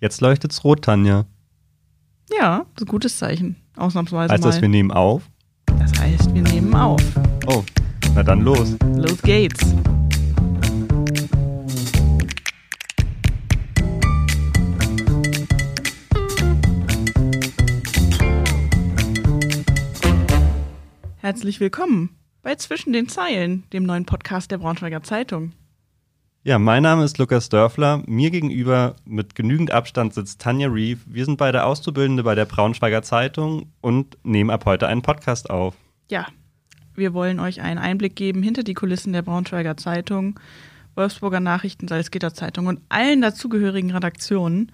Jetzt leuchtet's rot, Tanja. Ja, das ist ein gutes Zeichen. Ausnahmsweise Heißt mal. das, wir nehmen auf? das heißt, wir nehmen auf. Oh, na dann los. Los geht's. Herzlich willkommen bei Zwischen den Zeilen, dem neuen Podcast der Braunschweiger Zeitung. Ja, mein Name ist Lukas Dörfler. Mir gegenüber mit genügend Abstand sitzt Tanja Reeve. Wir sind beide Auszubildende bei der Braunschweiger Zeitung und nehmen ab heute einen Podcast auf. Ja, wir wollen euch einen Einblick geben hinter die Kulissen der Braunschweiger Zeitung, Wolfsburger Nachrichten, Salzgitter Zeitung und allen dazugehörigen Redaktionen.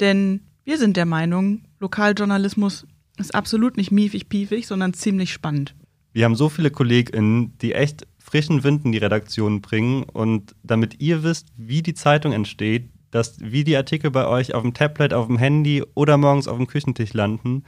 Denn wir sind der Meinung, Lokaljournalismus ist absolut nicht miefig-piefig, sondern ziemlich spannend. Wir haben so viele KollegInnen, die echt frischen Wind in die Redaktion bringen. Und damit ihr wisst, wie die Zeitung entsteht, dass, wie die Artikel bei euch auf dem Tablet, auf dem Handy oder morgens auf dem Küchentisch landen,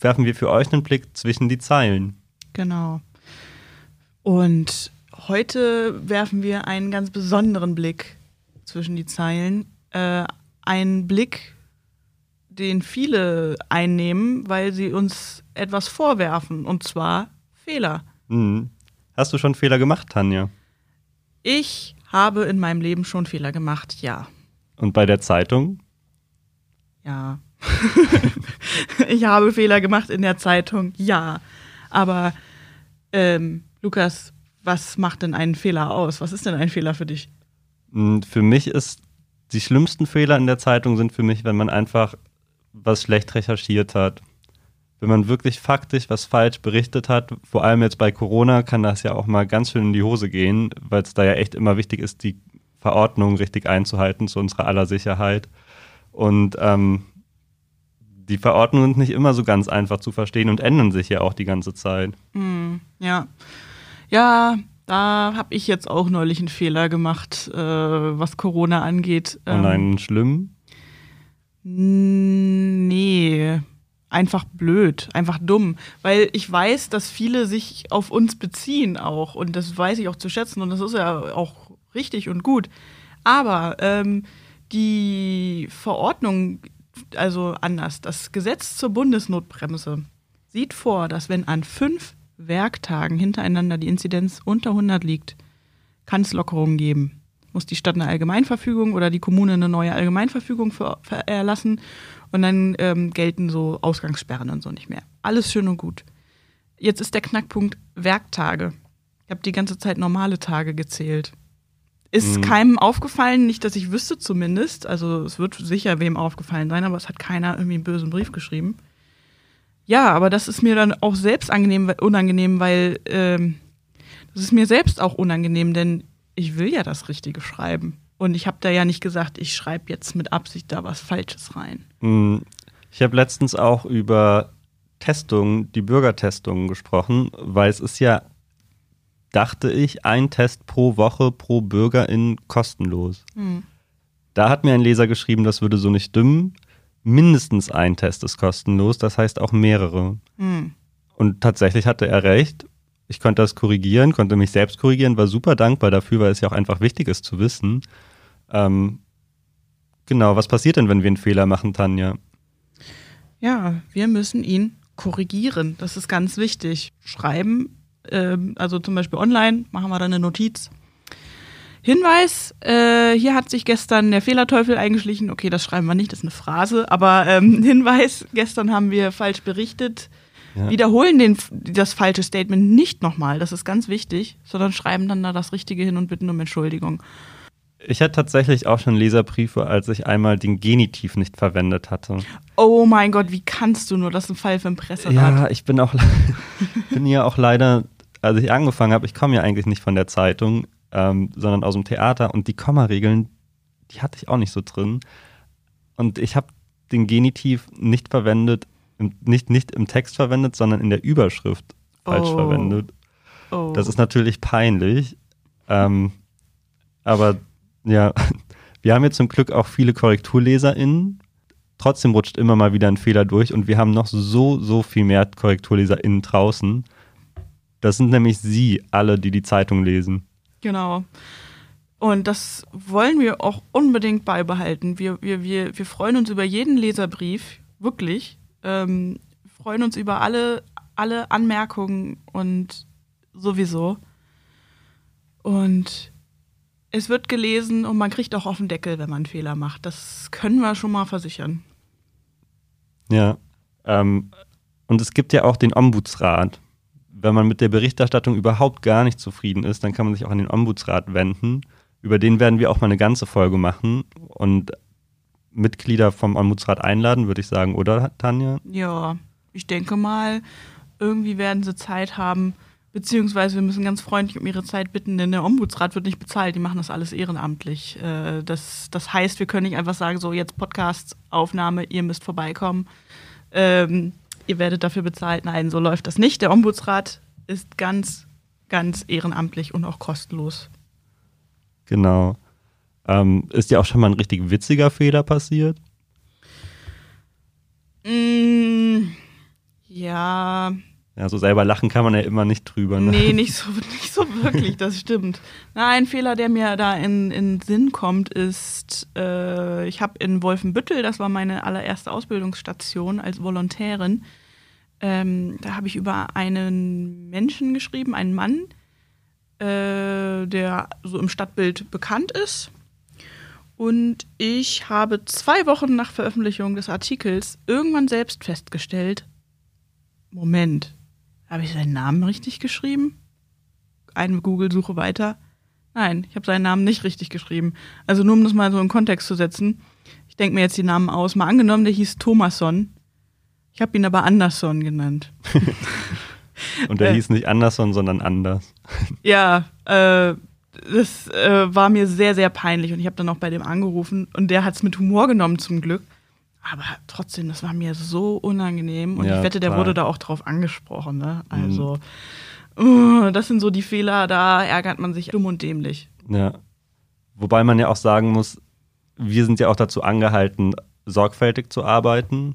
werfen wir für euch einen Blick zwischen die Zeilen. Genau. Und heute werfen wir einen ganz besonderen Blick zwischen die Zeilen. Äh, einen Blick, den viele einnehmen, weil sie uns etwas vorwerfen, und zwar Fehler. Hm. Hast du schon Fehler gemacht, Tanja? Ich habe in meinem Leben schon Fehler gemacht, ja. Und bei der Zeitung? Ja. ich habe Fehler gemacht in der Zeitung, ja. Aber ähm, Lukas, was macht denn einen Fehler aus? Was ist denn ein Fehler für dich? Hm, Für mich ist die schlimmsten Fehler in der Zeitung sind für mich, wenn man einfach was schlecht recherchiert hat. Wenn man wirklich faktisch was falsch berichtet hat, vor allem jetzt bei Corona kann das ja auch mal ganz schön in die Hose gehen, weil es da ja echt immer wichtig ist, die Verordnung richtig einzuhalten zu unserer aller Sicherheit. Und ähm, die Verordnungen sind nicht immer so ganz einfach zu verstehen und ändern sich ja auch die ganze Zeit. Hm, ja. Ja, da habe ich jetzt auch neulich einen Fehler gemacht, äh, was Corona angeht. Und Ähm, einen schlimmen. Nee, einfach blöd, einfach dumm. Weil ich weiß, dass viele sich auf uns beziehen auch. Und das weiß ich auch zu schätzen. Und das ist ja auch richtig und gut. Aber ähm, die Verordnung, also anders, das Gesetz zur Bundesnotbremse sieht vor, dass wenn an fünf Werktagen hintereinander die Inzidenz unter 100 liegt, kann es Lockerungen geben. Muss die Stadt eine Allgemeinverfügung oder die Kommune eine neue Allgemeinverfügung erlassen und dann ähm, gelten so Ausgangssperren und so nicht mehr. Alles schön und gut. Jetzt ist der Knackpunkt Werktage. Ich habe die ganze Zeit normale Tage gezählt. Ist Mhm. keinem aufgefallen, nicht, dass ich wüsste zumindest. Also es wird sicher wem aufgefallen sein, aber es hat keiner irgendwie einen bösen Brief geschrieben. Ja, aber das ist mir dann auch selbst angenehm, unangenehm, weil ähm, das ist mir selbst auch unangenehm, denn ich will ja das Richtige schreiben. Und ich habe da ja nicht gesagt, ich schreibe jetzt mit Absicht da was Falsches rein. Mm, Ich habe letztens auch über Testungen, die Bürgertestungen gesprochen, weil es ist ja, dachte ich, ein Test pro Woche pro Bürgerin kostenlos. Hm. Da hat mir ein Leser geschrieben, das würde so nicht stimmen. Mindestens ein Test ist kostenlos, das heißt auch mehrere. Hm. Und tatsächlich hatte er recht. Ich konnte das korrigieren, konnte mich selbst korrigieren, war super dankbar dafür, weil es ja auch einfach wichtig ist zu wissen. Ähm, genau, was passiert denn, wenn wir einen Fehler machen, Tanja? Ja, wir müssen ihn korrigieren. Das ist ganz wichtig. Schreiben, ähm, also zum Beispiel online, machen wir dann eine Notiz. Hinweis, äh, hier hat sich gestern der Fehlerteufel eingeschlichen. Okay, das schreiben wir nicht, das ist eine Phrase. Aber ähm, Hinweis, gestern haben wir falsch berichtet. Ja. Wiederholen den, das falsche Statement nicht nochmal, das ist ganz wichtig, sondern schreiben dann da das Richtige hin und bitten um Entschuldigung. Ich hatte tatsächlich auch schon Leserbriefe, als ich einmal den Genitiv nicht verwendet hatte. Oh mein Gott, wie kannst du nur? Das ist ein Fall für ein Presserat. Ja, ich bin auch bin ja auch leider, als ich angefangen habe, ich komme ja eigentlich nicht von der Zeitung, ähm, sondern aus dem Theater und die Kommaregeln, die hatte ich auch nicht so drin. Und ich habe den Genitiv nicht verwendet, nicht, nicht im Text verwendet, sondern in der Überschrift falsch Oh. verwendet. Oh. Das ist natürlich peinlich. Ähm, aber ja, wir haben jetzt zum Glück auch viele KorrekturleserInnen. Trotzdem rutscht immer mal wieder ein Fehler durch und wir haben noch so, so viel mehr KorrekturleserInnen draußen. Das sind nämlich Sie alle, die die Zeitung lesen. Genau. Und das wollen wir auch unbedingt beibehalten. Wir, wir, wir, wir freuen uns über jeden Leserbrief, wirklich. Ähm, freuen uns über alle, alle Anmerkungen und sowieso. Und es wird gelesen und man kriegt auch auf den Deckel, wenn man einen Fehler macht. Das können wir schon mal versichern. Ja. Ähm, und es gibt ja auch den Ombudsrat. Wenn man mit der Berichterstattung überhaupt gar nicht zufrieden ist, dann kann man sich auch an den Ombudsrat wenden. Über den werden wir auch mal eine ganze Folge machen und Mitglieder vom Ombudsrat einladen, würde ich sagen, oder Tanja? Ja, ich denke mal, irgendwie werden sie Zeit haben, beziehungsweise wir müssen ganz freundlich um ihre Zeit bitten, denn der Ombudsrat wird nicht bezahlt, die machen das alles ehrenamtlich. Äh, das, das heißt, wir können nicht einfach sagen, so jetzt Podcast-Aufnahme, ihr müsst vorbeikommen, ähm, ihr werdet dafür bezahlt. Nein, so läuft das nicht. Der Ombudsrat ist ganz, ganz ehrenamtlich und auch kostenlos. Genau. Ähm, ist dir auch schon mal ein richtig witziger Fehler passiert? Mm, ja. Ja, so selber lachen kann man ja immer nicht drüber. Ne? Nee, nicht so, nicht so wirklich, das stimmt. Na, ein Fehler, der mir da in, in Sinn kommt, ist, äh, ich habe in Wolfenbüttel, das war meine allererste Ausbildungsstation als Volontärin, ähm, da habe ich über einen Menschen geschrieben, einen Mann, äh, der so im Stadtbild bekannt ist. Und ich habe zwei Wochen nach Veröffentlichung des Artikels irgendwann selbst festgestellt, Moment, habe ich seinen Namen richtig geschrieben? Eine Google-Suche weiter. Nein, ich habe seinen Namen nicht richtig geschrieben. Also nur um das mal so in Kontext zu setzen. Ich denke mir jetzt die Namen aus. Mal angenommen, der hieß Thomasson. Ich habe ihn aber Anderson genannt. Und der äh, hieß nicht Anderson, sondern anders. Ja, äh, das äh, war mir sehr, sehr peinlich und ich habe dann auch bei dem angerufen und der hat es mit Humor genommen zum Glück. Aber trotzdem, das war mir so unangenehm und ja, ich wette, der klar. wurde da auch drauf angesprochen. Ne? Also, mhm. uh, das sind so die Fehler, da ärgert man sich dumm und dämlich. Ja. Wobei man ja auch sagen muss, wir sind ja auch dazu angehalten, sorgfältig zu arbeiten,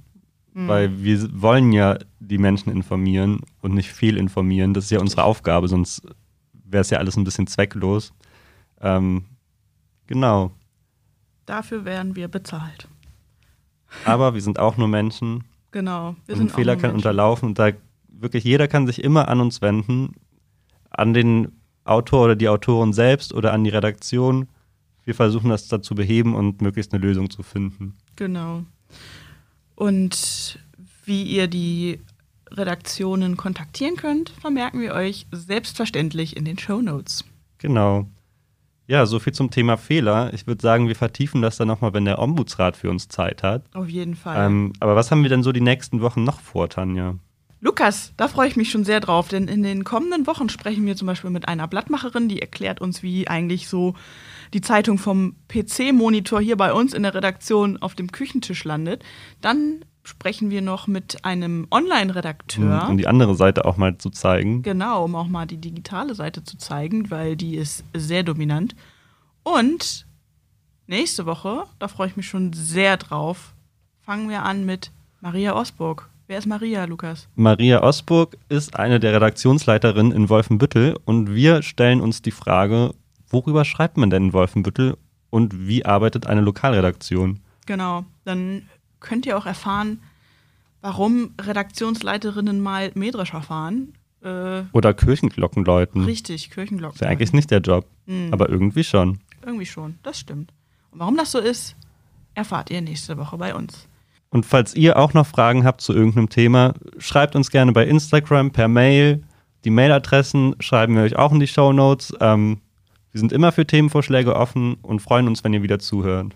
mhm. weil wir wollen ja die Menschen informieren und nicht viel informieren. Das ist ja unsere Aufgabe, sonst wäre es ja alles ein bisschen zwecklos. Ähm, genau. Dafür werden wir bezahlt. Aber wir sind auch nur Menschen. Genau. Wir und ein Fehler kann Menschen. unterlaufen und da wirklich jeder kann sich immer an uns wenden, an den Autor oder die Autorin selbst oder an die Redaktion. Wir versuchen das da zu beheben und möglichst eine Lösung zu finden. Genau. Und wie ihr die Redaktionen kontaktieren könnt, vermerken wir euch selbstverständlich in den Show Notes. Genau. Ja, so viel zum Thema Fehler. Ich würde sagen, wir vertiefen das dann nochmal, wenn der Ombudsrat für uns Zeit hat. Auf jeden Fall. Ähm, aber was haben wir denn so die nächsten Wochen noch vor, Tanja? Lukas, da freue ich mich schon sehr drauf, denn in den kommenden Wochen sprechen wir zum Beispiel mit einer Blattmacherin, die erklärt uns, wie eigentlich so die Zeitung vom PC-Monitor hier bei uns in der Redaktion auf dem Küchentisch landet. Dann sprechen wir noch mit einem Online-Redakteur. Um die andere Seite auch mal zu zeigen. Genau, um auch mal die digitale Seite zu zeigen, weil die ist sehr dominant. Und nächste Woche, da freue ich mich schon sehr drauf, fangen wir an mit Maria Osburg. Wer ist Maria, Lukas? Maria Osburg ist eine der Redaktionsleiterinnen in Wolfenbüttel und wir stellen uns die Frage, worüber schreibt man denn in Wolfenbüttel und wie arbeitet eine Lokalredaktion? Genau, dann könnt ihr auch erfahren, warum Redaktionsleiterinnen mal Mähdrescher fahren. Äh, Oder Kirchenglocken läuten. Richtig, Kirchenglocken. Ist ja eigentlich nicht der Job, mhm. aber irgendwie schon. Irgendwie schon, das stimmt. Und warum das so ist, erfahrt ihr nächste Woche bei uns. Und falls ihr auch noch Fragen habt zu irgendeinem Thema, schreibt uns gerne bei Instagram per Mail. Die Mailadressen schreiben wir euch auch in die Show Notes. Ähm, wir sind immer für Themenvorschläge offen und freuen uns, wenn ihr wieder zuhört.